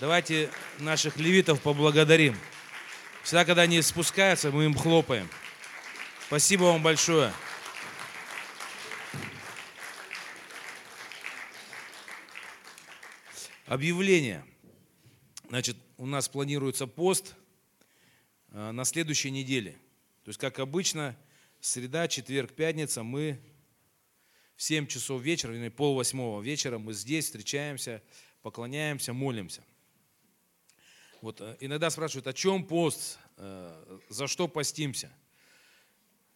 Давайте наших левитов поблагодарим. Всегда, когда они спускаются, мы им хлопаем. Спасибо вам большое. Объявление. Значит, у нас планируется пост э, на следующей неделе. То есть, как обычно, среда, четверг, пятница мы в 7 часов вечера, или пол восьмого вечера мы здесь встречаемся, поклоняемся, молимся. Вот э, иногда спрашивают, о чем пост, э, за что постимся?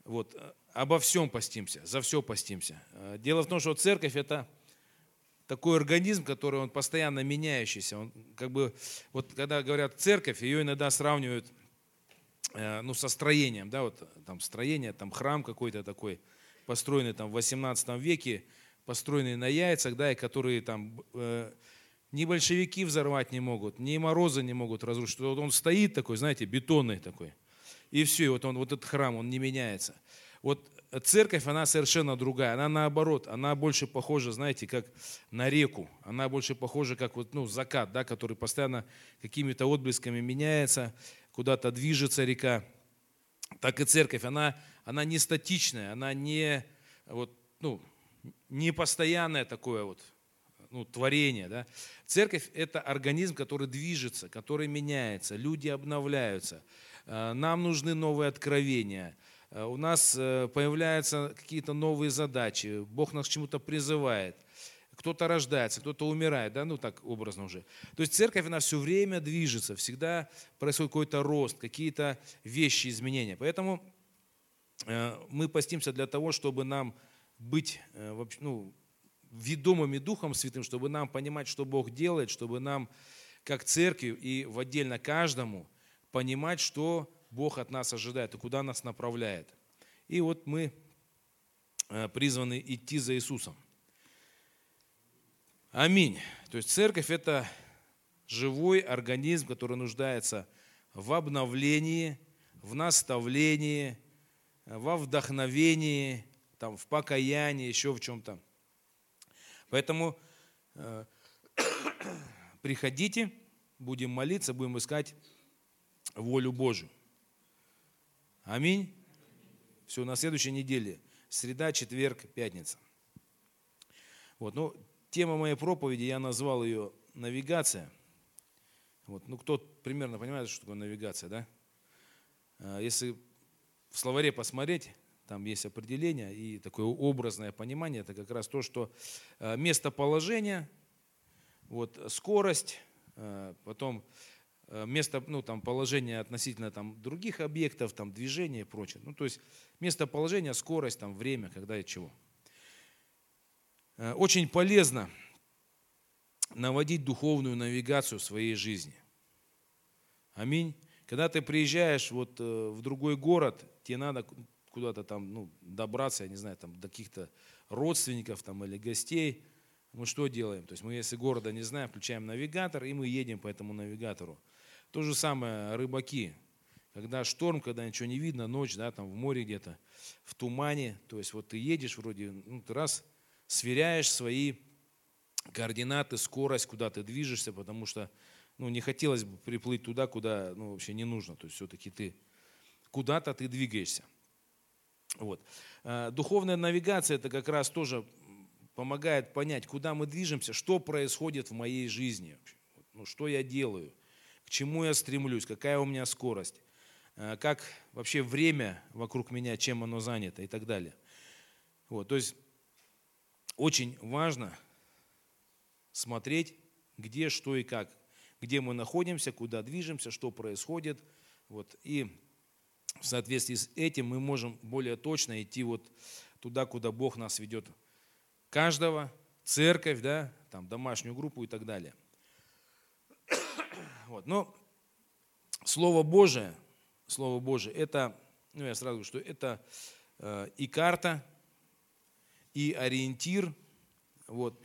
Вот, обо всем постимся, за все постимся. Дело в том, что церковь это такой организм, который он постоянно меняющийся. Он как бы, вот когда говорят церковь, ее иногда сравнивают э, ну, со строением, да, вот там строение, там храм какой-то такой, построенный там в 18 веке, построенный на яйцах, да, и которые там э, ни большевики взорвать не могут, ни морозы не могут разрушить. Вот он стоит такой, знаете, бетонный такой. И все, и вот, он, вот этот храм, он не меняется. Вот церковь, она совершенно другая. Она наоборот, она больше похожа, знаете, как на реку. Она больше похожа, как вот, ну, закат, да, который постоянно какими-то отблесками меняется, куда-то движется река. Так и церковь, она, она не статичная, она не, вот, ну, не постоянное такое вот ну, творение. Да? Церковь – это организм, который движется, который меняется, люди обновляются. Э, нам нужны новые откровения – Э, у нас э, появляются какие-то новые задачи, Бог нас к чему-то призывает. Кто-то рождается, кто-то умирает, да, ну так образно уже. То есть церковь, она все время движется, всегда происходит какой-то рост, какие-то вещи, изменения. Поэтому мы постимся для того, чтобы нам быть ну, ведомыми Духом Святым, чтобы нам понимать, что Бог делает, чтобы нам, как церкви и в отдельно каждому, понимать, что Бог от нас ожидает и куда нас направляет. И вот мы э, призваны идти за Иисусом. Аминь. То есть церковь – это живой организм, который нуждается в обновлении, в наставлении, во вдохновении, там, в покаянии, еще в чем-то. Поэтому э, приходите, будем молиться, будем искать волю Божию. Аминь. Все, на следующей неделе. Среда, четверг, пятница. Вот, ну, тема моей проповеди, я назвал ее «Навигация». Вот, ну, кто примерно понимает, что такое навигация, да? А, если в словаре посмотреть, там есть определение и такое образное понимание, это как раз то, что а, местоположение, вот, скорость, а, потом Э, место, ну, там, положение относительно там, других объектов, там, движения и прочее. Ну, то есть местоположение, скорость, там, время, когда и чего. Э, очень полезно наводить духовную навигацию в своей жизни. Аминь. Когда ты приезжаешь вот э, в другой город, тебе надо куда-то там ну, добраться, я не знаю, там, до каких-то родственников там, или гостей, мы что делаем? То есть мы, если города не знаем, включаем навигатор, и мы едем по этому навигатору. То же самое рыбаки. Когда шторм, когда ничего не видно, ночь, да, там в море где-то, в тумане, то есть вот ты едешь вроде, ну, ты раз сверяешь свои координаты, скорость, куда ты движешься, потому что ну, не хотелось бы приплыть туда, куда ну, вообще не нужно. То есть все-таки ты куда-то ты двигаешься. Вот. А, духовная навигация это как раз тоже помогает понять, куда мы движемся, что происходит в моей жизни, ну, что я делаю к чему я стремлюсь, какая у меня скорость, э, как вообще время вокруг меня, чем оно занято и так далее. Вот, то есть очень важно смотреть, где, что и как, где мы находимся, куда движемся, что происходит. Вот, и в соответствии с этим мы можем более точно идти вот туда, куда Бог нас ведет. Каждого, церковь, да, там, домашнюю группу и так далее – вот. Но Слово Божие, Слово Божие, это, ну я сразу говорю, что это э, и карта, и ориентир. Вот.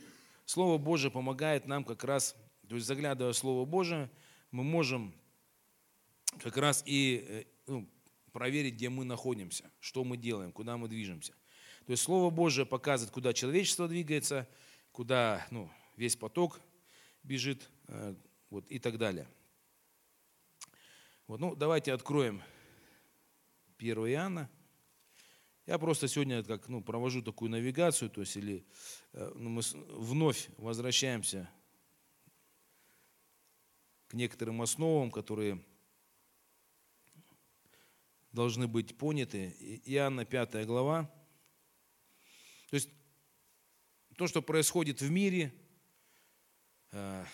Слово Божие помогает нам как раз, то есть заглядывая в Слово Божие, мы можем как раз и э, проверить, где мы находимся, что мы делаем, куда мы движемся. То есть Слово Божие показывает, куда человечество двигается, куда ну, весь поток бежит, э, вот, и так далее. Вот, ну, давайте откроем 1 Иоанна. Я просто сегодня как, ну, провожу такую навигацию, то есть или э, ну, мы вновь возвращаемся к некоторым основам, которые должны быть поняты. Иоанна 5 глава. То есть то, что происходит в мире, э,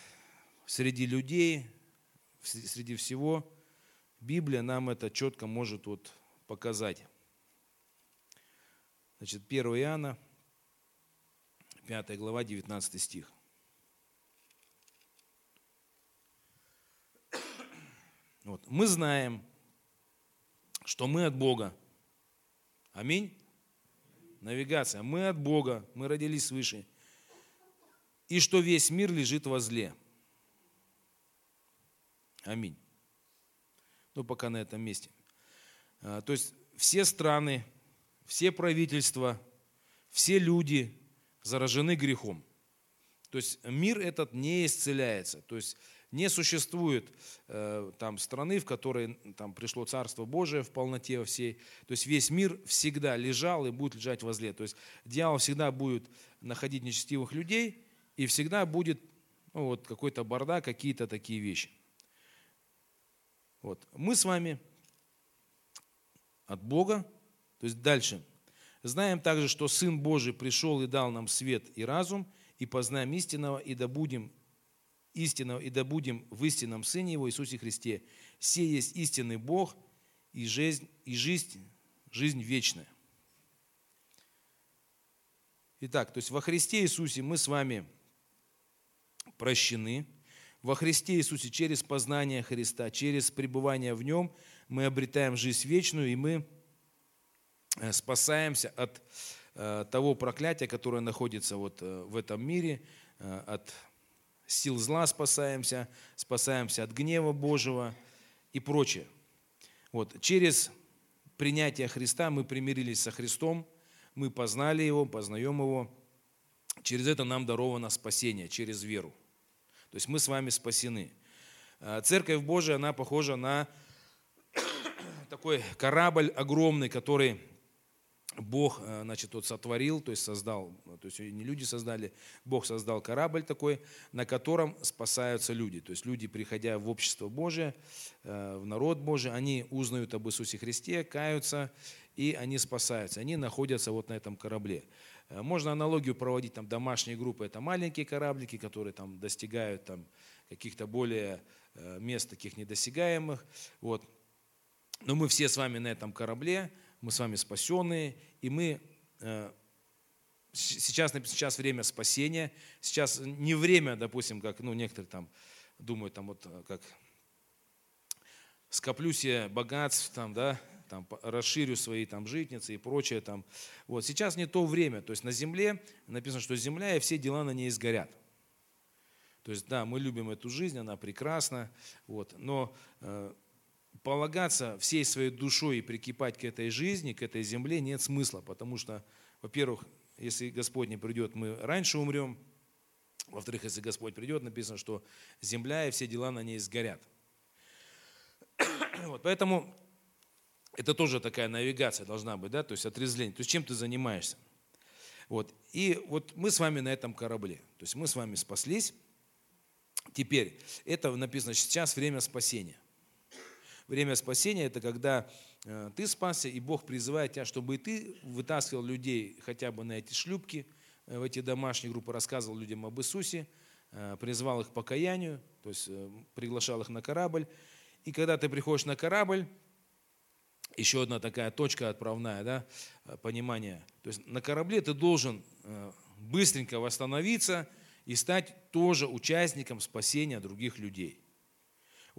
среди людей, среди всего, Библия нам это четко может вот показать. Значит, 1 Иоанна, 5 глава, 19 стих. Вот. Мы знаем, что мы от Бога. Аминь. Навигация. Мы от Бога, мы родились свыше. И что весь мир лежит во зле. Аминь. Ну, пока на этом месте. А, то есть все страны, все правительства, все люди заражены грехом. То есть мир этот не исцеляется. То есть не существует э, там страны, в которой там пришло Царство Божие в полноте всей. То есть весь мир всегда лежал и будет лежать возле. То есть дьявол всегда будет находить нечестивых людей и всегда будет ну, вот, какой-то бардак, какие-то такие вещи. Вот. Мы с вами от Бога, то есть дальше. Знаем также, что Сын Божий пришел и дал нам свет и разум, и познаем истинного, и добудем истинного, и добудем в истинном Сыне Его Иисусе Христе. Все есть истинный Бог и жизнь, и жизнь, жизнь вечная. Итак, то есть во Христе Иисусе мы с вами прощены. Во Христе Иисусе через познание Христа, через пребывание в Нем мы обретаем жизнь вечную, и мы э, спасаемся от э, того проклятия, которое находится вот э, в этом мире, от сил зла спасаемся, спасаемся от гнева Божьего и прочее. Вот. Через принятие Христа мы примирились со Христом, мы познали Его, познаем Его. Через это нам даровано спасение, через веру. То есть мы с вами спасены. А, Церковь Божия, она похожа на такой корабль огромный, который Бог, э, значит, тот сотворил, то есть создал, то есть не люди создали, Бог создал корабль такой, на котором спасаются люди. То есть люди, приходя в общество Божие, э, в народ Божий, они узнают об Иисусе Христе, каются, и они спасаются. Они находятся вот на этом корабле. Э, можно аналогию проводить, там домашние группы, это маленькие кораблики, которые там достигают там, каких-то более мест таких недосягаемых. Вот. Но мы все с вами на этом корабле, мы с вами спасенные, и мы э, сейчас, сейчас время спасения, сейчас не время, допустим, как ну, некоторые там думают, там вот э, как скоплю себе богатств, там, да, там, расширю свои там, житницы и прочее. Там. Вот. Сейчас не то время. То есть на земле написано, что земля и все дела на ней сгорят. То есть, да, мы любим эту жизнь, она прекрасна, вот, но э, полагаться всей своей душой и прикипать к этой жизни, к этой земле нет смысла, потому что, во-первых, если Господь не придет, мы раньше умрем, во-вторых, если Господь придет, написано, что земля и все дела на ней сгорят. Вот, поэтому это тоже такая навигация должна быть, да, то есть отрезвление, то есть чем ты занимаешься. Вот. И вот мы с вами на этом корабле, то есть мы с вами спаслись. Теперь, это написано сейчас время спасения – Время спасения – это когда э, ты спасся, и Бог призывает тебя, чтобы и ты вытаскивал людей хотя бы на эти шлюпки, э, в эти домашние группы, рассказывал людям об Иисусе, э, призвал их к покаянию, то есть приглашал их на корабль. И когда ты приходишь на корабль, еще одна такая точка отправная, да, понимание. То есть на корабле ты должен быстренько восстановиться и стать тоже участником спасения других людей.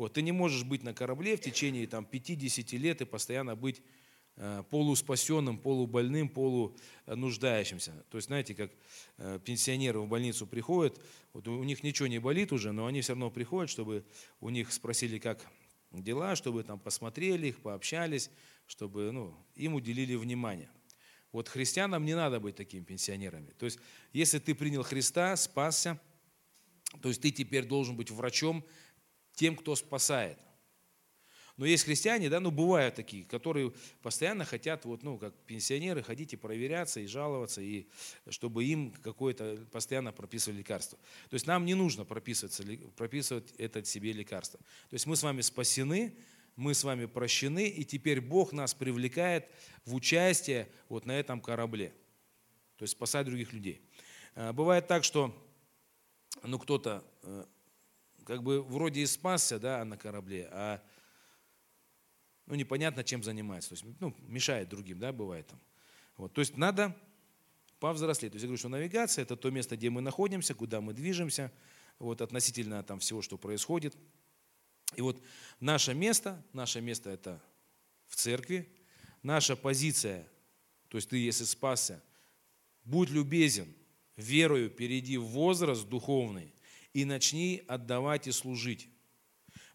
Вот, ты не можешь быть на корабле в течение там, 50 лет и постоянно быть э, полуспасенным, полубольным, полунуждающимся. То есть, знаете, как э, пенсионеры в больницу приходят, вот у них ничего не болит уже, но они все равно приходят, чтобы у них спросили, как дела, чтобы там посмотрели их, пообщались, чтобы ну, им уделили внимание. Вот христианам не надо быть такими пенсионерами. То есть, если ты принял Христа, спасся, То есть ты теперь должен быть врачом тем, кто спасает. Но есть христиане, да, ну бывают такие, которые постоянно хотят, вот, ну, как пенсионеры, ходить и проверяться, и жаловаться, и чтобы им какое-то постоянно прописывали лекарство. То есть нам не нужно прописываться, прописывать это себе лекарство. То есть мы с вами спасены, мы с вами прощены, и теперь Бог нас привлекает в участие вот на этом корабле. То есть спасать других людей. А, бывает так, что ну, кто-то э, как бы вроде и спасся да, на корабле, а ну, непонятно, чем занимается. То есть, ну, мешает другим, да, бывает там. Вот, то есть надо повзрослеть. То есть я говорю, что навигация – это то место, где мы находимся, куда мы движемся, вот, относительно там всего, что происходит. И вот наше место, наше место – это в церкви, наша позиция, то есть ты, если спасся, будь любезен, верою перейди в возраст духовный и начни отдавать и служить.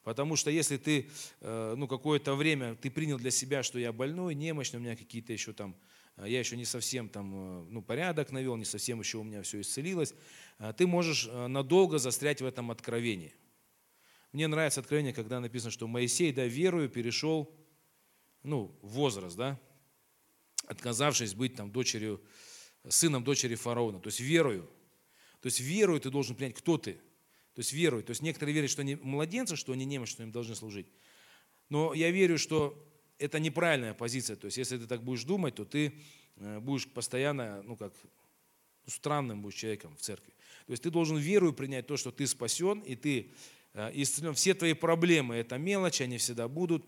Потому что если ты э, ну, какое-то время ты принял для себя, что я больной, немощный, у меня какие-то еще там, э, я еще не совсем там, э, ну, порядок навел, не совсем еще у меня все исцелилось, ты можешь надолго застрять в этом откровении. Мне нравится откровение, когда написано, что Моисей, да, верою перешел, ну, возраст, да, отказавшись быть там дочерью, сыном дочери фараона, то есть верою. То есть верою ты должен понять, кто ты. То есть веруют. То есть некоторые верят, что они младенцы, что они немощны, что им должны служить. Но я верю, что это неправильная позиция. То есть если ты так будешь думать, то ты э, будешь постоянно, ну как, ну, странным будешь человеком в церкви. То есть ты должен веру принять то, что ты спасен, и ты э, исцелен. Все твои проблемы – это мелочи, они всегда будут.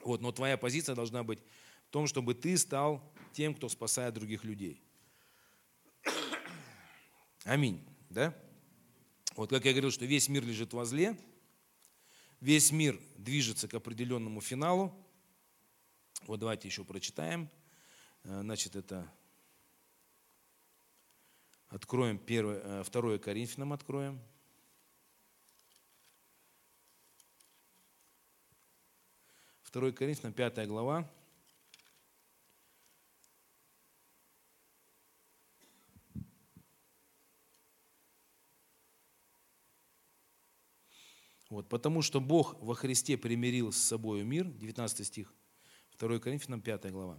Вот, но твоя позиция должна быть в том, чтобы ты стал тем, кто спасает других людей. Аминь. Да? Вот как я говорил, что весь мир лежит во зле, весь мир движется к определенному финалу. Вот давайте еще прочитаем. Э, значит, это откроем первое, э, второе Коринфянам откроем. Второе Коринфянам, пятая глава. Вот, потому что Бог во Христе примирил с собой мир, 19 стих, 2 Коринфянам 5 глава.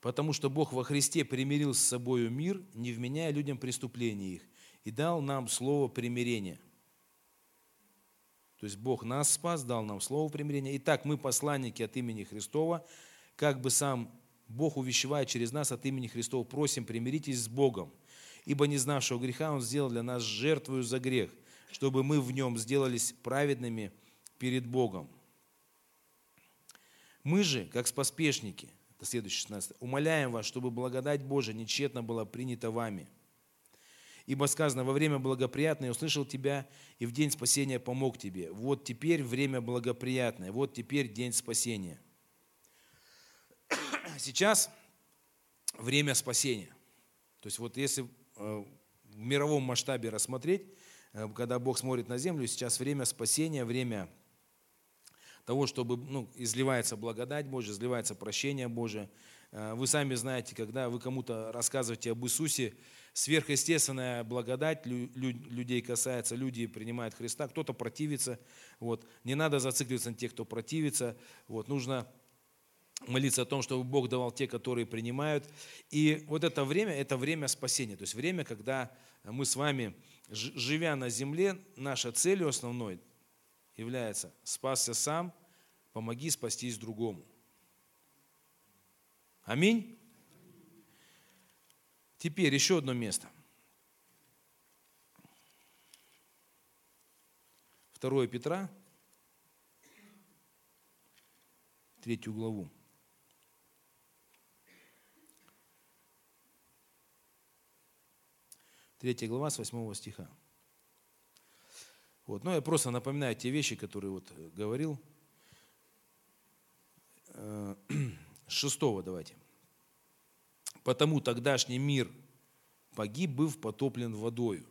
Потому что Бог во Христе примирил с собой мир, не вменяя людям преступления их, и дал нам слово примирения. То есть Бог нас спас, дал нам слово примирения. Итак, мы посланники от имени Христова, как бы сам Бог увещевая через нас от имени Христова, просим, примиритесь с Богом. Ибо не знавшего греха Он сделал для нас жертвую за грех – чтобы мы в нем сделались праведными перед Богом. Мы же, как споспешники, это следующий 16, умоляем вас, чтобы благодать Божия нечетно была принята вами. Ибо сказано, во время благоприятное услышал тебя, и в день спасения помог тебе. Вот теперь время благоприятное, вот теперь день спасения. Сейчас время спасения. То есть вот если э, в мировом масштабе рассмотреть, когда Бог смотрит на землю, сейчас время спасения, время того, чтобы ну, изливается благодать Божья, изливается прощение Божие. Э, вы сами знаете, когда вы кому-то рассказываете об Иисусе, сверхъестественная благодать людей касается, люди принимают Христа, кто-то противится. Вот. Не надо зацикливаться на тех, кто противится. Вот. Нужно молиться о том, чтобы Бог давал те, которые принимают. И вот это время, это время спасения. То есть время, когда мы с вами живя на земле, наша целью основной является спасся сам, помоги спастись другому. Аминь. Теперь еще одно место. Второе Петра, третью главу. 3 глава с 8 стиха. Вот. Но ну, я просто напоминаю те вещи, которые вот э, говорил. Э, шестого давайте. Потому тогдашний мир погиб, быв потоплен водою.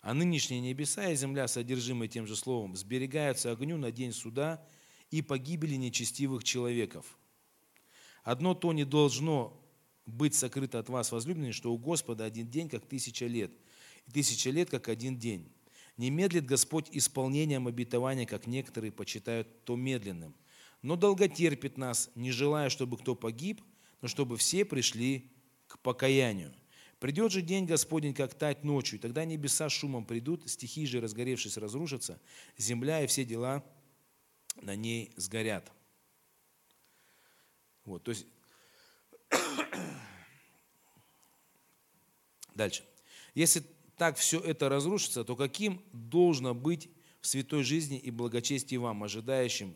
А нынешние небеса и земля, содержимые тем же словом, сберегаются огню на день суда и погибели нечестивых человеков. Одно то не должно быть сокрыто от вас, возлюбленные, что у Господа один день, как тысяча лет, и тысяча лет, как один день. Не медлит Господь исполнением обетования, как некоторые почитают то медленным, но долготерпит нас, не желая, чтобы кто погиб, но чтобы все пришли к покаянию. Придет же день Господень, как тать ночью, и тогда небеса шумом придут, стихии же, разгоревшись, разрушатся, земля и все дела на ней сгорят. Вот, то есть Дальше. Если так все это разрушится, то каким должно быть в святой жизни и благочестии вам, ожидающим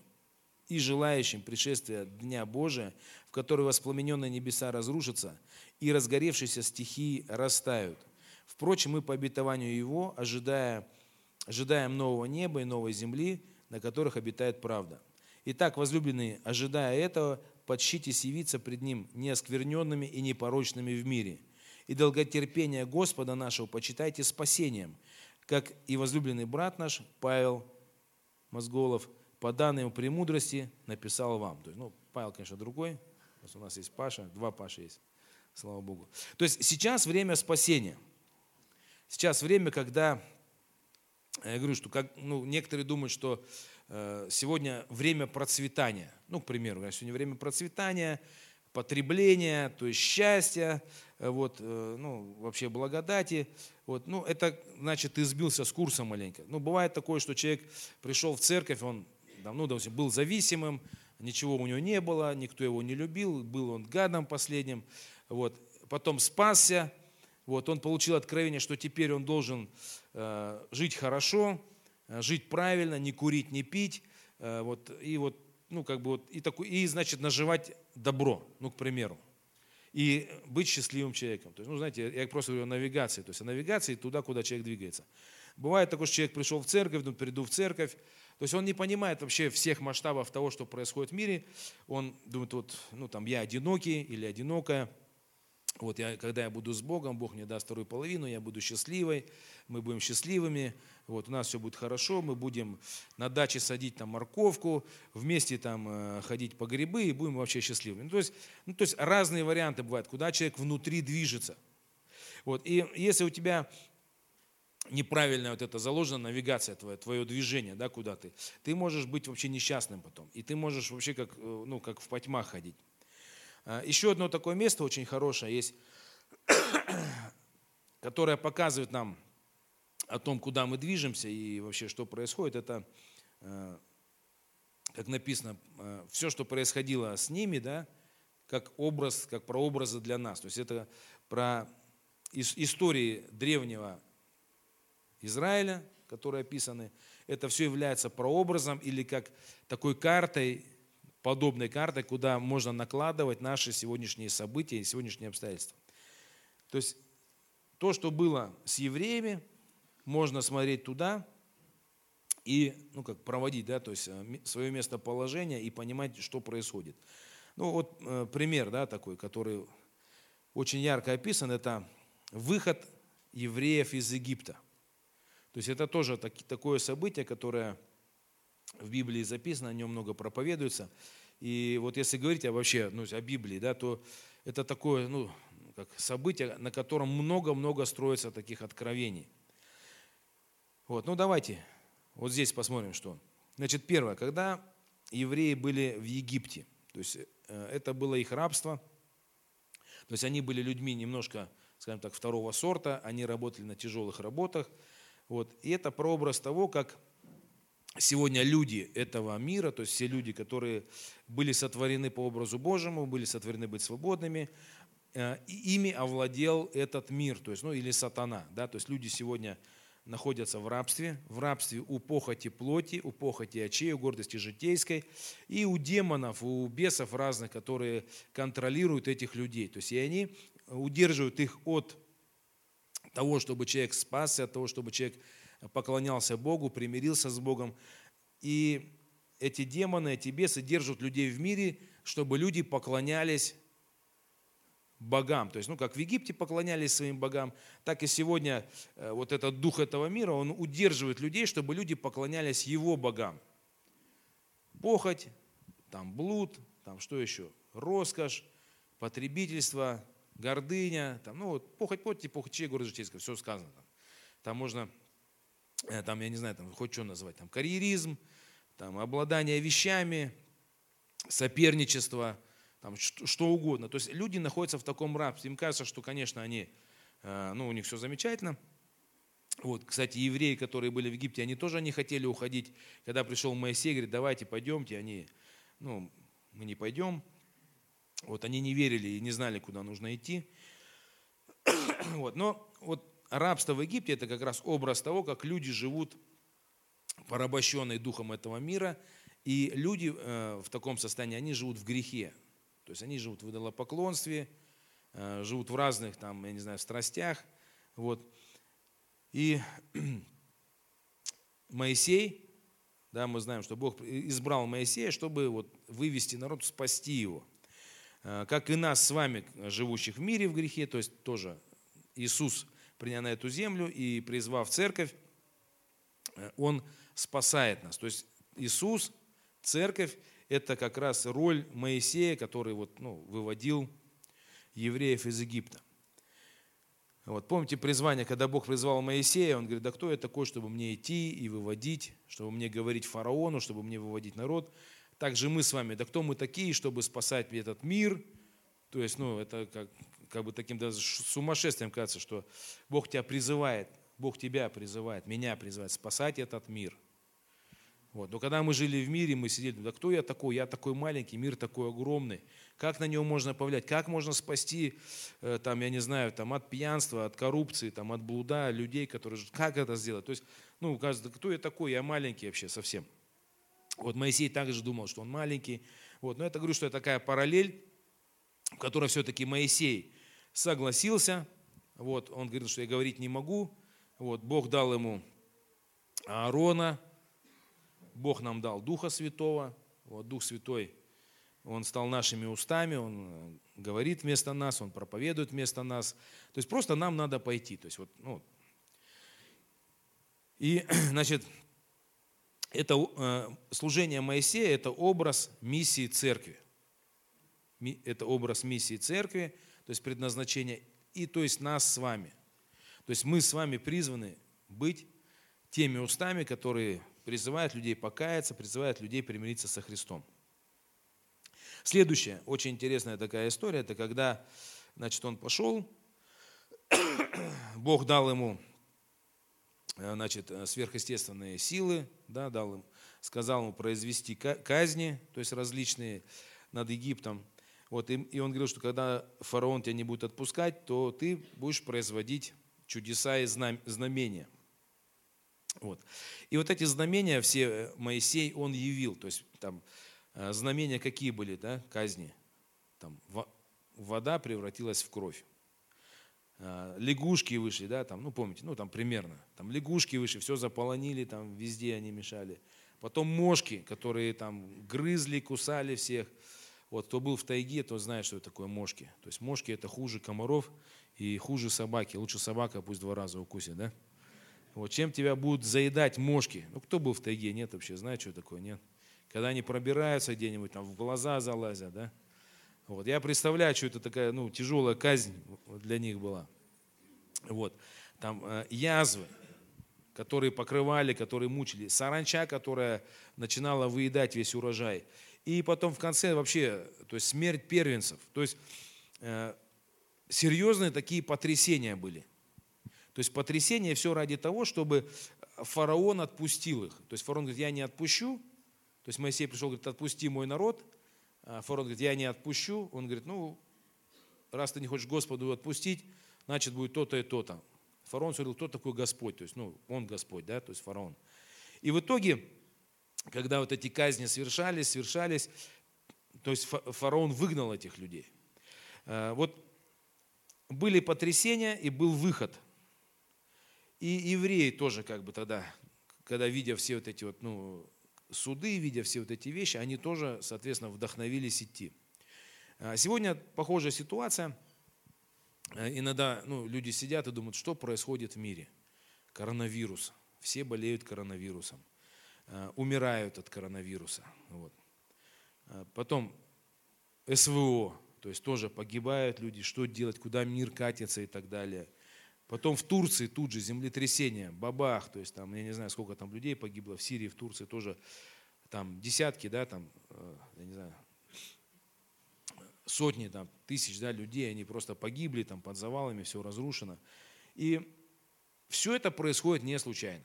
и желающим пришествия Дня Божия, в который воспламененные небеса разрушатся и разгоревшиеся стихии растают. Впрочем, мы по обетованию Его, ожидая, ожидаем нового неба и новой земли, на которых обитает правда. Итак, возлюбленные, ожидая этого, подщитесь явиться пред Ним неоскверненными и непорочными в мире – и долготерпение Господа нашего почитайте спасением, как и возлюбленный брат наш Павел Мозголов по данной ему премудрости написал вам. То есть, ну, Павел, конечно, другой, у нас есть Паша, два Паши есть, слава Богу. То есть сейчас время спасения. Сейчас время, когда, я говорю, что как, ну, некоторые думают, что э, сегодня время процветания. Ну, к примеру, сегодня время процветания, потребления, то есть счастья, вот, э, ну, вообще благодати. Вот, ну, это значит, ты сбился с курса маленько. Ну, бывает такое, что человек пришел в церковь, он давно допустим, был зависимым, ничего у него не было, никто его не любил, был он гадом последним. Вот. Потом спасся, вот, он получил откровение, что теперь он должен э, жить хорошо, э, жить правильно, не курить, не пить. Э, вот, и вот ну, как бы вот, и, такой, и, значит, наживать добро, ну, к примеру. И быть счастливым человеком. То есть, ну, знаете, я просто говорю о навигации. То есть, о навигации туда, куда человек двигается. Бывает такое, что человек пришел в церковь, ну, приду в церковь, то есть он не понимает вообще всех масштабов того, что происходит в мире. Он думает, вот, ну, там, я одинокий или одинокая, вот я, когда я буду с Богом, Бог мне даст вторую половину, я буду счастливой, мы будем счастливыми, вот, у нас все будет хорошо, мы будем на даче садить там морковку, вместе там э, ходить по грибы и будем вообще счастливыми. Ну, то, есть, ну, то есть разные варианты бывают, куда человек внутри движется. Вот, и если у тебя неправильная вот эта заложена навигация твоя, твое движение, да, куда ты, ты можешь быть вообще несчастным потом. И ты можешь вообще как, э, ну, как в потьмах ходить. А, еще одно такое место очень хорошее есть, которое показывает нам о том, куда мы движемся и вообще что происходит. Это, а, как написано, а, все, что происходило с ними, да, как образ, как прообразы для нас. То есть это про истории древнего Израиля, которые описаны. Это все является прообразом или как такой картой подобной картой, куда можно накладывать наши сегодняшние события и сегодняшние обстоятельства. То есть то, что было с евреями, можно смотреть туда и ну, как проводить да, то есть э, свое местоположение и понимать, что происходит. Ну вот э, пример да, такой, который очень ярко описан, это выход евреев из Египта. То есть это тоже так, такое событие, которое в Библии записано, о нем много проповедуется. И вот если говорить о, вообще ну, о Библии, да, то это такое ну, как событие, на котором много-много строится таких откровений. Вот, ну давайте вот здесь посмотрим, что. Значит, первое, когда евреи были в Египте, то есть э, это было их рабство, то есть они были людьми немножко, скажем так, второго сорта, они работали на тяжелых работах, вот, и это прообраз того, как сегодня люди этого мира, то есть все люди, которые были сотворены по образу Божьему, были сотворены быть свободными, э, ими овладел этот мир, то есть, ну или сатана, да, то есть люди сегодня находятся в рабстве, в рабстве у похоти плоти, у похоти очей, у гордости житейской, и у демонов, у бесов разных, которые контролируют этих людей. То есть и они удерживают их от того, чтобы человек спасся, от того, чтобы человек поклонялся Богу, примирился с Богом. И эти демоны, эти бесы держат людей в мире, чтобы люди поклонялись богам. То есть, ну, как в Египте поклонялись своим богам, так и сегодня э, вот этот дух этого мира, он удерживает людей, чтобы люди поклонялись его богам. Похоть, там блуд, там что еще? Роскошь, потребительство, гордыня, там, ну вот похоть плоти, похоть чей, город житейского, все сказано. Там, там можно, там, я не знаю, там, хоть что назвать, там, карьеризм, там, обладание вещами, соперничество, там, что, что угодно. То есть люди находятся в таком рабстве. Им кажется, что, конечно, они, э, ну, у них все замечательно. Вот, кстати, евреи, которые были в Египте, они тоже не хотели уходить. Когда пришел Моисей, говорит, давайте пойдемте, они, ну, мы не пойдем. Вот, они не верили и не знали, куда нужно идти. Вот, но вот рабство в Египте – это как раз образ того, как люди живут порабощенные духом этого мира, и люди э, в таком состоянии, они живут в грехе. То есть они живут в идолопоклонстве, э, живут в разных, там, я не знаю, страстях. Вот. И Моисей, да, мы знаем, что Бог избрал Моисея, чтобы вот вывести народ, спасти его. Э, как и нас с вами, живущих в мире в грехе, то есть тоже Иисус, приняв на эту землю и призвав церковь, э, Он спасает нас. То есть Иисус, церковь, это как раз роль Моисея, который вот, ну, выводил евреев из Египта. Вот, помните призвание, когда Бог призвал Моисея, он говорит, да кто я такой, чтобы мне идти и выводить, чтобы мне говорить фараону, чтобы мне выводить народ. Также мы с вами, да кто мы такие, чтобы спасать этот мир. То есть, ну, это как, как бы таким даже сумасшествием кажется, что Бог тебя призывает, Бог тебя призывает, меня призывает спасать этот мир – вот. Но когда мы жили в мире, мы сидели, да кто я такой? Я такой маленький, мир такой огромный. Как на него можно повлиять? Как можно спасти, э, там, я не знаю, там, от пьянства, от коррупции, там, от блуда людей, которые... Как это сделать? То есть, ну, кажется, да кто я такой? Я маленький вообще совсем. Вот Моисей также думал, что он маленький. Вот. Но это говорю, что это такая параллель, в которой все-таки Моисей согласился. Вот. Он говорит, что я говорить не могу. Вот. Бог дал ему Аарона, Бог нам дал Духа Святого, вот Дух Святой, Он стал нашими устами, Он э, говорит вместо нас, Он проповедует вместо нас. То есть просто нам надо пойти. То есть вот, ну, и, значит, это э, служение Моисея – это образ миссии церкви. Это образ миссии церкви, то есть предназначение, и то есть нас с вами. То есть мы с вами призваны быть теми устами, которые призывает людей покаяться, призывает людей примириться со Христом. Следующая, очень интересная такая история, это когда, значит, он пошел, Бог дал ему, э, значит, сверхъестественные силы, да, дал им, сказал ему произвести казни, то есть различные над Египтом. Вот, и, и он говорил, что когда фараон тебя не будет отпускать, то ты будешь производить чудеса и знамения – вот. И вот эти знамения все э, Моисей, он явил. То есть там э, знамения какие были, да, казни. Там вода превратилась в кровь. Э, лягушки вышли, да, там, ну помните, ну там примерно. Там лягушки вышли, все заполонили, там везде они мешали. Потом мошки, которые там грызли, кусали всех. Вот кто был в тайге, то знает, что это такое мошки. То есть мошки это хуже комаров и хуже собаки. Лучше собака пусть два раза укусит, да? Вот, чем тебя будут заедать мошки? Ну, кто был в тайге? Нет вообще, знает, что такое? Нет. Когда они пробираются где-нибудь, там в глаза залазят, да? Вот. Я представляю, что это такая, ну, тяжелая казнь для них была. Вот. Там э, язвы, которые покрывали, которые мучили. Саранча, которая начинала выедать весь урожай. И потом в конце вообще, то есть смерть первенцев. То есть э, серьезные такие потрясения были. То есть потрясение все ради того, чтобы фараон отпустил их. То есть фараон говорит, я не отпущу. То есть Моисей пришел, говорит, отпусти мой народ. А фараон говорит, я не отпущу. Он говорит, ну, раз ты не хочешь Господу отпустить, значит будет то-то и то-то. Фараон говорил, кто такой Господь? То есть, ну, он Господь, да, то есть фараон. И в итоге, когда вот эти казни совершались, совершались, то есть фараон выгнал этих людей. А, вот были потрясения и был выход – и евреи тоже как бы тогда, когда видя все вот эти вот, ну, суды, видя все вот эти вещи, они тоже, соответственно, вдохновились идти. А сегодня похожая ситуация. Э, иногда ну, люди сидят и думают, что происходит в мире. Коронавирус. Все болеют коронавирусом. Э, умирают от коронавируса. Вот. Э, потом СВО. То есть тоже погибают люди, что делать, куда мир катится и так далее. Потом в Турции тут же землетрясение, бабах, то есть там, я не знаю, сколько там людей погибло, в Сирии, в Турции тоже там десятки, да, там, э, я не знаю, сотни, там, тысяч да, людей, они просто погибли там, под завалами, все разрушено. И все это происходит не случайно.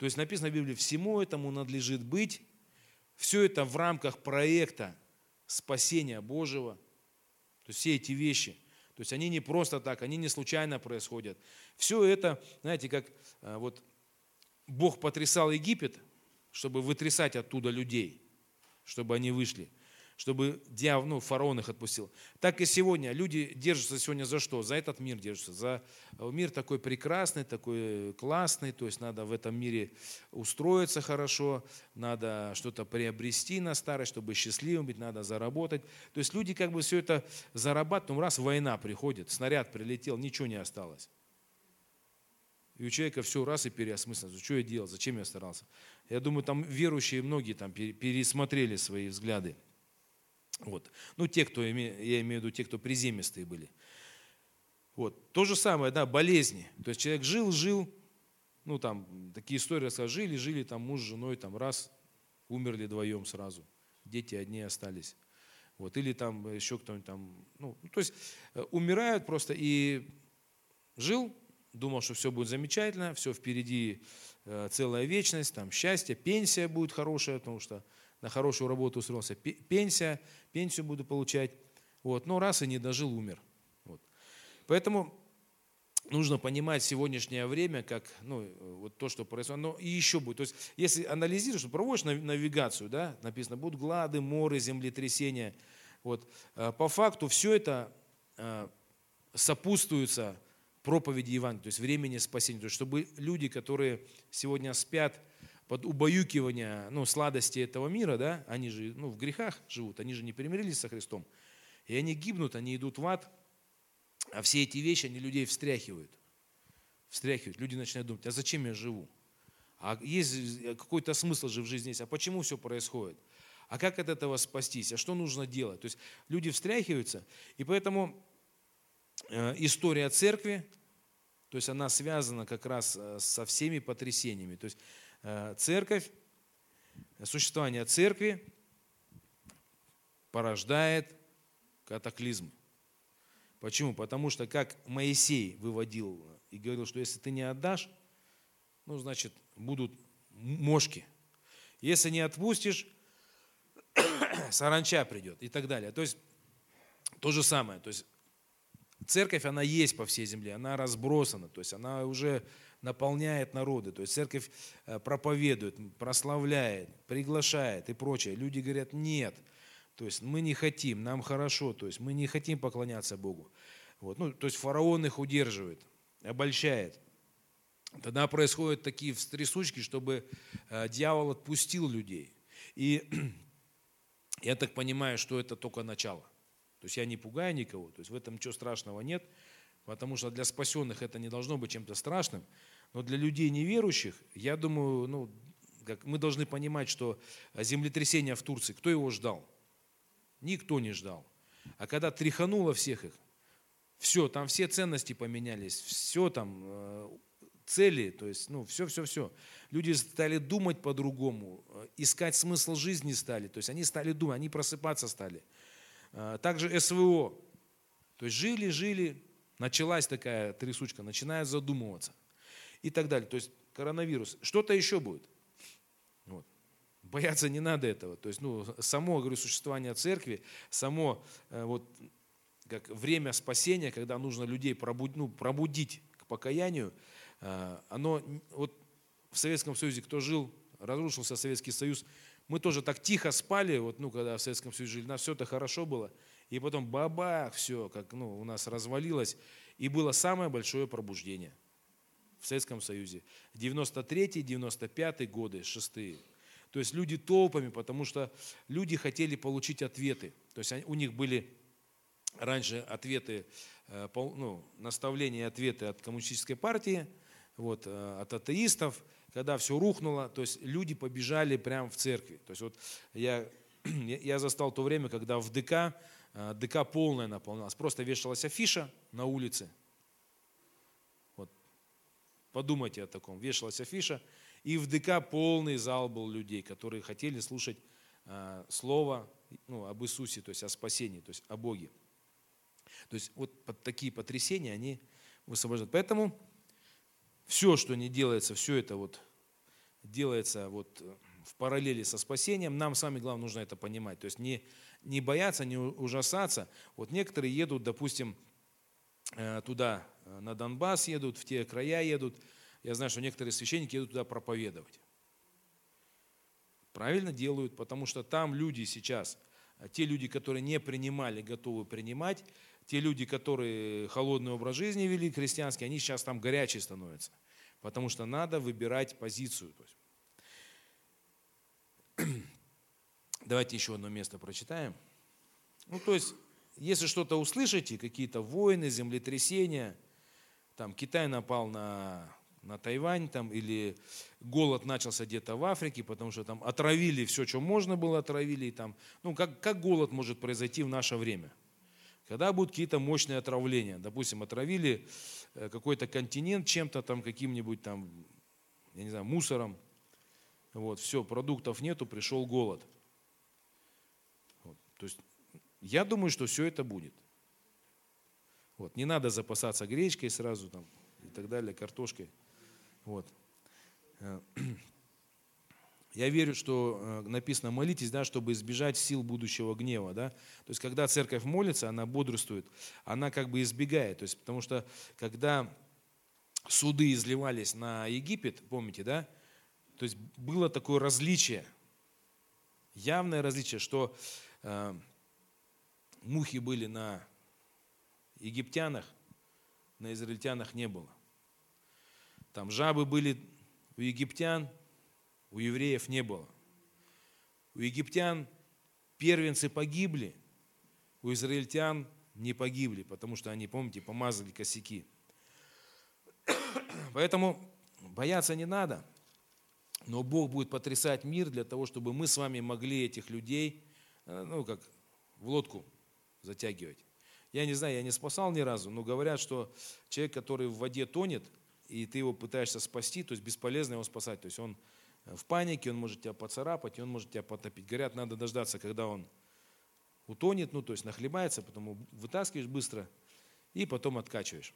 То есть написано в Библии, всему этому надлежит быть, все это в рамках проекта спасения Божьего. То есть все эти вещи. То есть они не просто так, они не случайно происходят. Все это, знаете, как э, вот Бог потрясал Египет, чтобы вытрясать оттуда людей, чтобы они вышли чтобы дьявол, ну, фараон их отпустил. Так и сегодня. Люди держатся сегодня за что? За этот мир держатся. За э, мир такой прекрасный, такой классный, то есть надо в этом мире устроиться хорошо, надо что-то приобрести на старость, чтобы счастливым быть, надо заработать. То есть люди как бы все это зарабатывают, ну раз война приходит, снаряд прилетел, ничего не осталось. И у человека все раз и переосмысленно. Что я делал, зачем я старался? Я думаю, там верующие многие там пересмотрели свои взгляды. Вот. Ну, те, кто, я имею в виду, те, кто приземистые были. Вот. То же самое, да, болезни. То есть человек жил, жил, ну, там, такие истории рассказывают, жили, жили, там, муж с женой, там, раз, умерли вдвоем сразу. Дети одни остались. Вот. Или там еще кто-нибудь там, ну, то есть э, умирают просто и жил, думал, что все будет замечательно, все впереди э, целая вечность, там счастье, пенсия будет хорошая, потому что на хорошую работу устроился, пенсия, пенсию буду получать. Вот. Но раз и не дожил, умер. Вот. Поэтому нужно понимать сегодняшнее время, как ну, вот то, что происходит. Но и еще будет. То есть, если анализируешь, проводишь навигацию, да, написано, будут глады, моры, землетрясения. Вот. А по факту все это а, сопутствуется проповеди Евангелия, то есть времени спасения. То есть, чтобы люди, которые сегодня спят, под убаюкивание ну, сладости этого мира, да, они же ну, в грехах живут, они же не примирились со Христом. И они гибнут, они идут в ад, а все эти вещи, они людей встряхивают. Встряхивают. Люди начинают думать, а зачем я живу? А есть какой-то смысл же в жизни есть, а почему все происходит? А как от этого спастись? А что нужно делать? То есть люди встряхиваются, и поэтому э, история церкви, то есть она связана как раз э, со всеми потрясениями. То есть церковь, существование церкви порождает катаклизм. Почему? Потому что как Моисей выводил и говорил, что если ты не отдашь, ну, значит, будут мошки. Если не отпустишь, саранча придет и так далее. То есть то же самое. То есть церковь, она есть по всей земле, она разбросана, то есть она уже наполняет народы. То есть церковь э, проповедует, прославляет, приглашает и прочее. Люди говорят, нет, то есть мы не хотим, нам хорошо, то есть мы не хотим поклоняться Богу. Вот. Ну, то есть фараон их удерживает, обольщает. Тогда происходят такие встрясучки, чтобы э, дьявол отпустил людей. И я так понимаю, что это только начало. То есть я не пугаю никого, то есть в этом ничего страшного нет, потому что для спасенных это не должно быть чем-то страшным. Но для людей неверующих, я думаю, ну, как мы должны понимать, что землетрясение в Турции, кто его ждал? Никто не ждал. А когда тряхануло всех их, все, там все ценности поменялись, все там, э, цели, то есть, ну, все-все-все. Люди стали думать по-другому, э, искать смысл жизни стали, то есть они стали думать, они просыпаться стали. Э, также СВО, то есть жили, жили, началась такая трясучка, начинают задумываться и так далее. То есть коронавирус. Что-то еще будет. Вот. Бояться не надо этого. То есть, ну, само, говорю, существование церкви, само э, вот, как время спасения, когда нужно людей пробудить, ну, пробудить к покаянию, э, оно вот в Советском Союзе, кто жил, разрушился Советский Союз, мы тоже так тихо спали, вот, ну, когда в Советском Союзе жили, у нас все это хорошо было, и потом бабах, все, как ну, у нас развалилось, и было самое большое пробуждение – в Советском Союзе. 93-95 годы, шестые. То есть люди толпами, потому что люди хотели получить ответы. То есть у них были раньше ответы, э, ну, наставления и ответы от коммунистической партии, вот, э, от атеистов, когда все рухнуло, то есть люди побежали прямо в церкви. То есть вот я, я застал то время, когда в ДК ДК полная наполнялась. Просто вешалась афиша на улице. Вот. Подумайте о таком. Вешалась афиша, и в ДК полный зал был людей, которые хотели слушать э, слово ну, об Иисусе, то есть о спасении, то есть о Боге. То есть вот под такие потрясения они высвобождают. Поэтому все, что не делается, все это вот делается вот в параллели со спасением, нам с вами, главное, нужно это понимать. То есть не, не бояться, не ужасаться. Вот некоторые едут, допустим, э, туда, э, на Донбасс едут, в те края едут. Я знаю, что некоторые священники едут туда проповедовать. Правильно делают, потому что там люди сейчас, э, те люди, которые не принимали, готовы принимать, те люди, которые холодный образ жизни вели, крестьянский, они сейчас там горячие становятся. Потому что надо выбирать позицию. Давайте еще одно место прочитаем. Ну, то есть, если что-то услышите, какие-то войны, землетрясения, там Китай напал на, на Тайвань, там, или голод начался где-то в Африке, потому что там отравили все, что можно было, отравили. И там, ну, как, как голод может произойти в наше время? Когда будут какие-то мощные отравления, допустим, отравили э, какой-то континент чем-то там, каким-нибудь там, я не знаю, мусором, вот, все, продуктов нету, пришел голод. То есть я думаю, что все это будет. Вот, не надо запасаться гречкой сразу там и так далее, картошкой. Вот. Э, я верю, что э, написано молитесь, да, чтобы избежать сил будущего гнева. Да? То есть, когда церковь молится, она бодрствует, она как бы избегает. То есть, потому что, когда суды изливались на Египет, помните, да, то есть было такое различие, явное различие, что мухи были на египтянах, на израильтянах не было. Там жабы были у египтян, у евреев не было. У египтян первенцы погибли, у израильтян не погибли, потому что они, помните, помазали косяки. Поэтому бояться не надо – но Бог будет потрясать мир для того, чтобы мы с вами могли этих людей, ну, как в лодку затягивать. Я не знаю, я не спасал ни разу, но говорят, что человек, который в воде тонет, и ты его пытаешься спасти, то есть бесполезно его спасать. То есть он в панике, он может тебя поцарапать, и он может тебя потопить. Говорят, надо дождаться, когда он утонет, ну, то есть нахлебается, потом вытаскиваешь быстро и потом откачиваешь.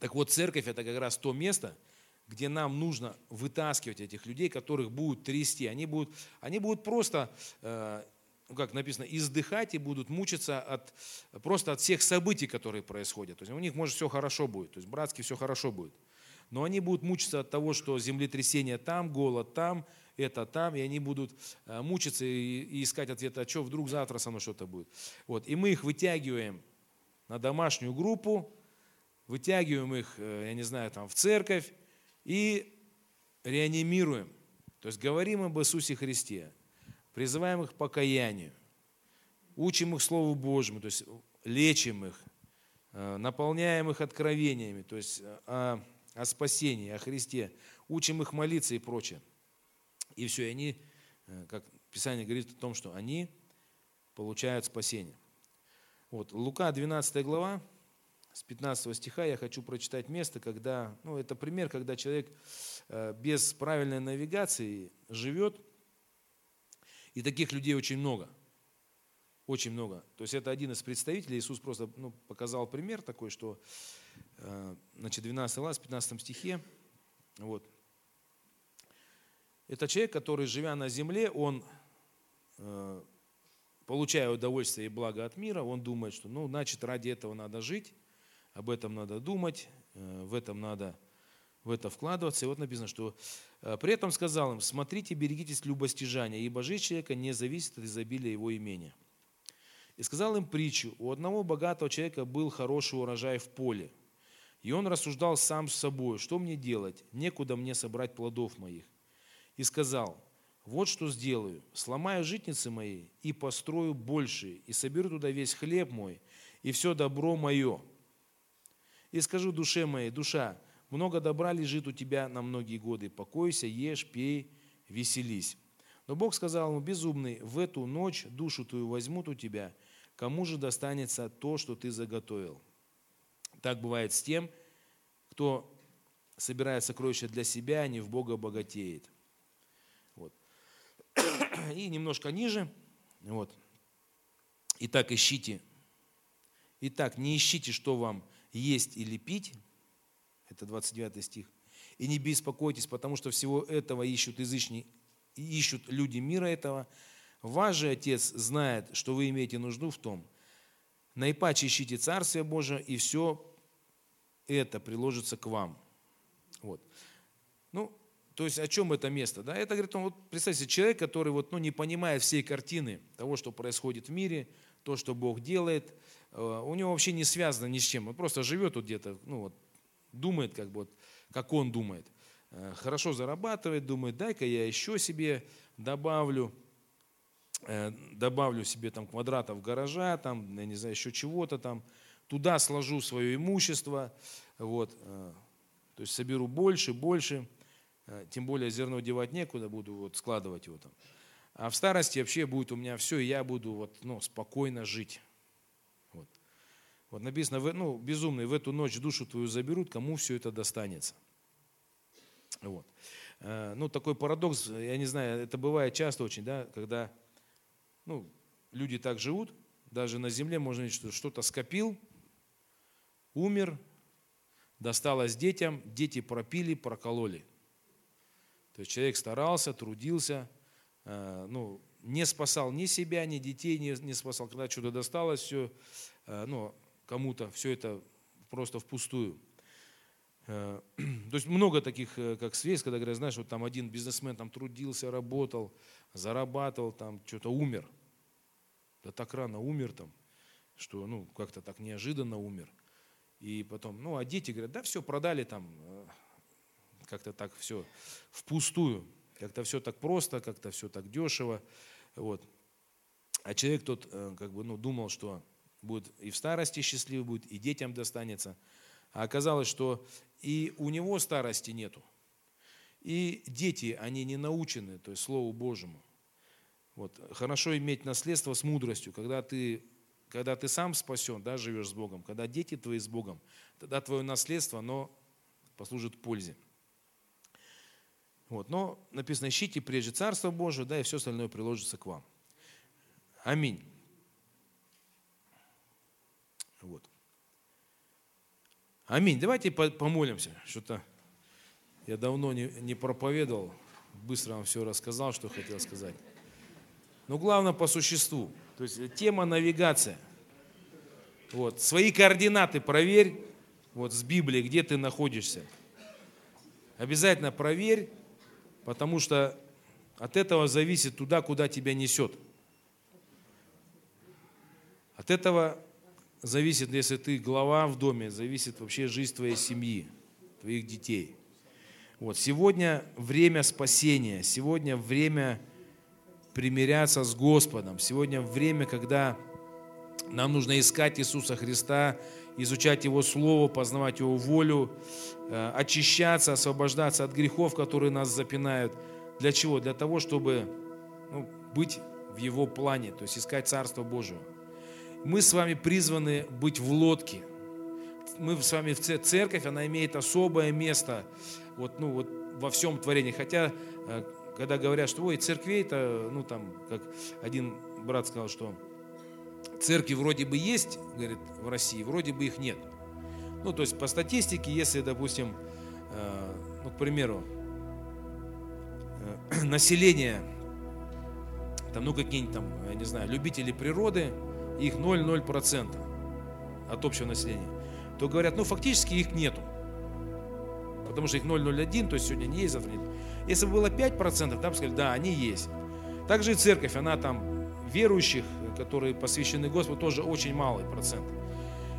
Так вот, церковь – это как раз то место – где нам нужно вытаскивать этих людей, которых будут трясти. Они будут, они будут просто, э, ну, как написано, издыхать и будут мучиться от, просто от всех событий, которые происходят. То есть у них, может, все хорошо будет, то есть братски все хорошо будет. Но они будут мучиться от того, что землетрясение там, голод там, это там, и они будут э, мучиться и, искать ответ, а что вдруг завтра со мной что-то будет. Вот. И мы их вытягиваем на домашнюю группу, вытягиваем их, э, я не знаю, там в церковь, и реанимируем, то есть говорим об Иисусе Христе, призываем их к покаянию, учим их Слову Божьему, то есть лечим их, э, наполняем их откровениями, то есть э, о, о спасении, о Христе, учим их молиться и прочее. И все, и они, э, как Писание говорит о том, что они получают спасение. Вот, Лука 12 глава, с 15 стиха я хочу прочитать место, когда, ну, это пример, когда человек без правильной навигации живет, и таких людей очень много. Очень много. То есть это один из представителей. Иисус просто ну, показал пример такой, что э, значит, 12 глава, 15 стихе. Вот. Это человек, который, живя на земле, он, э, получая удовольствие и благо от мира, он думает, что, ну, значит, ради этого надо жить, об этом надо думать, э, в этом надо в это вкладываться. И вот написано, что э, при этом сказал им, смотрите, берегитесь любостяжания, ибо жизнь человека не зависит от изобилия его имения. И сказал им притчу, у одного богатого человека был хороший урожай в поле. И он рассуждал сам с собой, что мне делать, некуда мне собрать плодов моих. И сказал, вот что сделаю, сломаю житницы мои и построю больше, и соберу туда весь хлеб мой, и все добро мое, и скажу душе моей, душа, много добра лежит у тебя на многие годы, покойся, ешь, пей, веселись. Но Бог сказал ему, безумный, в эту ночь душу твою возьмут у тебя, кому же достанется то, что ты заготовил? Так бывает с тем, кто собирает сокровища для себя, а не в Бога богатеет. Вот. И немножко ниже. Вот. Итак, ищите. Итак, не ищите, что вам есть или пить. Это 29 стих. И не беспокойтесь, потому что всего этого ищут язычники, ищут люди мира этого. Ваш же Отец знает, что вы имеете нужду в том. Наипаче ищите Царствие Божие, и все это приложится к вам. Вот. Ну, то есть о чем это место? Да? Это, говорит, он, вот, представьте, человек, который вот, ну, не понимает всей картины того, что происходит в мире, то, что Бог делает, э, у него вообще не связано ни с чем. Он просто живет вот где-то, ну вот, думает, как бы, вот, как он думает. Э, хорошо зарабатывает, думает, дай-ка я еще себе добавлю, э, добавлю себе там квадратов гаража, там, я не знаю, еще чего-то там, туда сложу свое имущество, вот, то есть соберу больше, больше, тем более зерно девать некуда, буду вот складывать его там. А в старости вообще будет у меня все, и я буду вот, ну, спокойно жить. Вот. написано, ну, безумный, в эту ночь душу твою заберут, кому все это достанется. Вот. Э, ну, такой парадокс, я не знаю, это бывает часто очень, да, когда ну, люди так живут, даже на земле можно видеть, что что-то скопил, умер, досталось детям, дети пропили, прокололи. То есть человек старался, трудился, Э, ну, не спасал ни себя, ни детей, не, не спасал. Когда что-то досталось, все, э, ну, кому-то все это просто впустую. Э, то есть много таких, как связь, когда говорят, знаешь, вот там один бизнесмен там трудился, работал, зарабатывал, там что-то умер. Да так рано умер там, что ну как-то так неожиданно умер. И потом, ну а дети говорят, да все, продали там, как-то так все впустую. Как-то все так просто, как-то все так дешево. Вот. А человек тот э, как бы, ну, думал, что будет и в старости счастливый будет, и детям достанется. А оказалось, что и у него старости нету. И дети, они не научены, то есть Слову Божьему. Вот. Хорошо иметь наследство с мудростью, когда ты, когда ты сам спасен, да, живешь с Богом, когда дети твои с Богом, тогда твое наследство, оно послужит пользе. Вот. Но написано, ищите прежде Царство Божие, да, и все остальное приложится к вам. Аминь. Вот. Аминь. Давайте помолимся. Что-то я давно не, не проповедовал, быстро вам все рассказал, что хотел сказать. Но главное по существу. То есть тема навигация. Вот. Свои координаты проверь вот с Библией, где ты находишься. Обязательно проверь, потому что от этого зависит туда, куда тебя несет. От этого зависит, если ты глава в доме, зависит вообще жизнь твоей семьи, твоих детей. Вот. Сегодня время спасения, сегодня время примиряться с Господом, сегодня время, когда нам нужно искать Иисуса Христа, изучать Его Слово, познавать Его волю, э, очищаться, освобождаться от грехов, которые нас запинают. Для чего? Для того, чтобы ну, быть в Его плане, то есть искать Царство Божие. Мы с вами призваны быть в лодке. Мы с вами в церковь, она имеет особое место вот, ну, вот во всем творении. Хотя, э, когда говорят, что ой, церквей это, ну там, как один брат сказал, что церкви вроде бы есть, говорит, в России, вроде бы их нет. Ну, то есть по статистике, если, допустим, э, ну, к примеру, э, население, там, ну, какие-нибудь там, я не знаю, любители природы, их 0,0% от общего населения, то говорят, ну, фактически их нету. Потому что их 0,01, то есть сегодня не есть, завтра нет. Если бы было 5%, там бы сказали, да, они есть. Также и церковь, она там верующих которые посвящены Господу, тоже очень малый процент.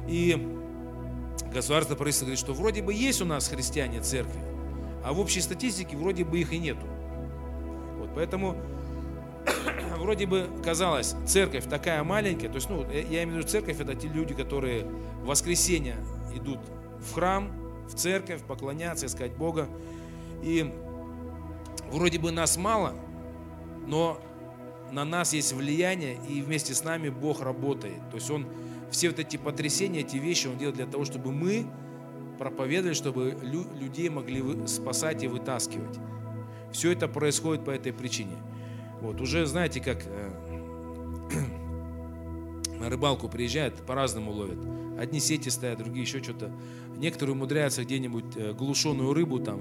И государство правительство говорит, что вроде бы есть у нас христиане церкви, а в общей статистике вроде бы их и нету. Вот, поэтому вроде бы казалось, церковь такая маленькая, то есть, ну, я имею в виду церковь, это те люди, которые в воскресенье идут в храм, в церковь, поклоняться, искать Бога. И вроде бы нас мало, но на нас есть влияние, и вместе с нами Бог работает. То есть Он все вот эти потрясения, эти вещи Он делает для того, чтобы мы проповедовали, чтобы людей могли спасать и вытаскивать. Все это происходит по этой причине. Вот, уже знаете, как э, на рыбалку приезжают, по-разному ловят. Одни сети стоят, другие еще что-то. Некоторые умудряются где-нибудь э, глушеную рыбу там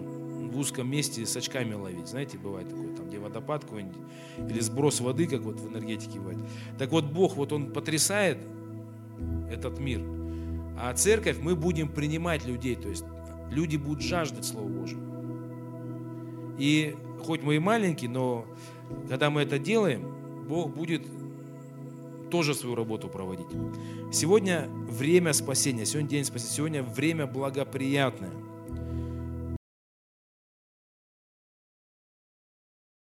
в узком месте с очками ловить. Знаете, бывает такое, там, где водопад какой-нибудь, или сброс воды, как вот в энергетике бывает. Так вот, Бог, вот Он потрясает этот мир. А церковь, мы будем принимать людей, то есть люди будут жаждать Слова Божьего. И хоть мы и маленькие, но когда мы это делаем, Бог будет тоже свою работу проводить. Сегодня время спасения, сегодня день спасения, сегодня время благоприятное –